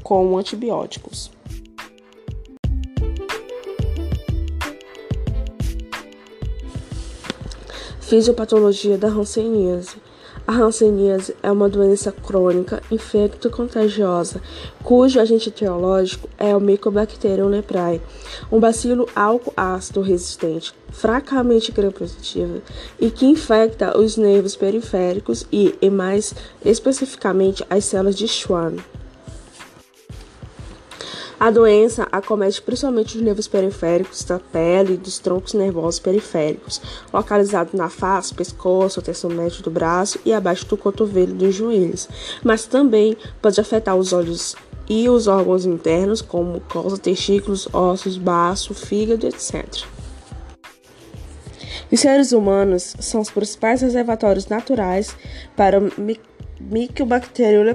com antibióticos. Fisiopatologia da hanseníase. A hanseníase é uma doença crônica infecto-contagiosa, cujo agente etiológico é o Mycobacterium leprae, um bacilo álcool-ácido resistente, fracamente gram-positivo e que infecta os nervos periféricos e, e mais especificamente, as células de Schwann. A doença acomete principalmente os nervos periféricos da pele e dos troncos nervosos periféricos, localizados na face, pescoço, terço médio do braço e abaixo do cotovelo dos joelhos, mas também pode afetar os olhos e os órgãos internos, como mucosa, testículos, ossos, baço, fígado, etc. Os seres humanos são os principais reservatórios naturais para Mycobacterium.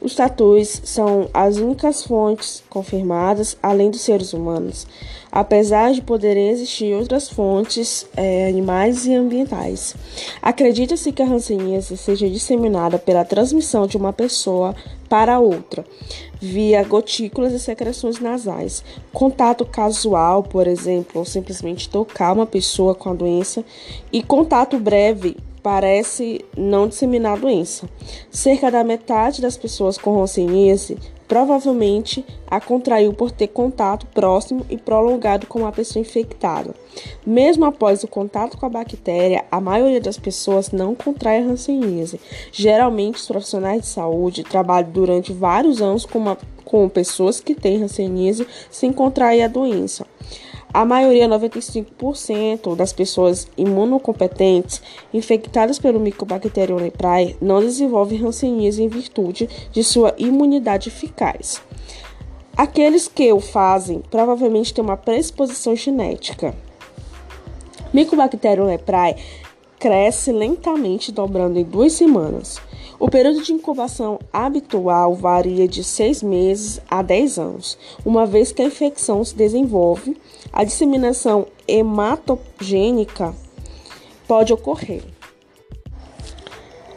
Os tatus são as únicas fontes confirmadas, além dos seres humanos, apesar de poderem existir outras fontes é, animais e ambientais. Acredita-se que a hanseníase seja disseminada pela transmissão de uma pessoa para outra, via gotículas e secreções nasais. Contato casual, por exemplo, ou simplesmente tocar uma pessoa com a doença, e contato breve parece não disseminar a doença. Cerca da metade das pessoas com hanseníase provavelmente a contraiu por ter contato próximo e prolongado com uma pessoa infectada. Mesmo após o contato com a bactéria, a maioria das pessoas não contrai a hanseníase. Geralmente, os profissionais de saúde trabalham durante vários anos com, uma, com pessoas que têm hanseníase sem contrair a doença. A maioria, 95% das pessoas imunocompetentes infectadas pelo Mycobacterium leprae não desenvolvem hanseníase em virtude de sua imunidade eficaz. Aqueles que o fazem provavelmente têm uma predisposição genética. Mycobacterium leprae cresce lentamente, dobrando em duas semanas. O período de incubação habitual varia de 6 meses a 10 anos, uma vez que a infecção se desenvolve, a disseminação hematogênica pode ocorrer.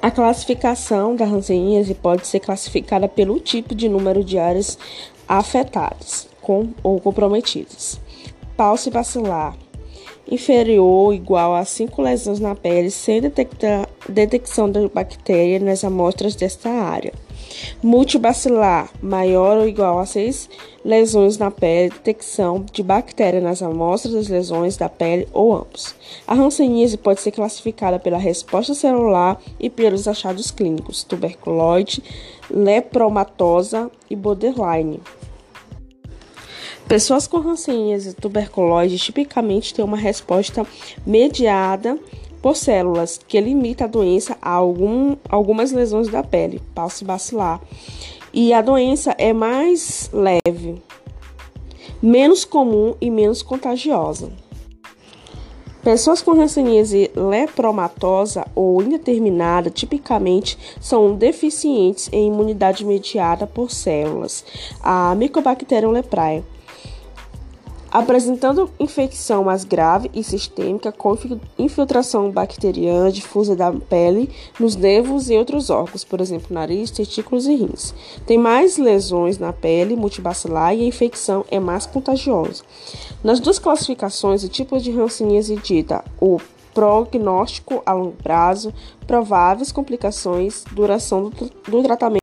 A classificação da hanseníase pode ser classificada pelo tipo de número de áreas afetadas com, ou comprometidas. Pálse bacilar inferior ou igual a 5 lesões na pele sem detecção da bactéria nas amostras desta área. Multibacilar, maior ou igual a 6 lesões na pele, detecção de bactéria nas amostras das lesões da pele ou ambos. A hanseníase pode ser classificada pela resposta celular e pelos achados clínicos, tuberculose, lepromatosa e borderline. Pessoas com hanseníase e tuberculose tipicamente têm uma resposta mediada por células que limita a doença a algum, algumas lesões da pele, pálse bacilar. E a doença é mais leve, menos comum e menos contagiosa. Pessoas com hanseníase lepromatosa ou indeterminada tipicamente são deficientes em imunidade mediada por células, a Mycobacterium leprae apresentando infecção mais grave e sistêmica com infiltração bacteriana difusa da pele, nos nervos e outros órgãos, por exemplo, nariz, testículos e rins. Tem mais lesões na pele multibacilar e a infecção é mais contagiosa. Nas duas classificações, o tipo de hanseníase dita o prognóstico a longo prazo, prováveis complicações, duração do, do tratamento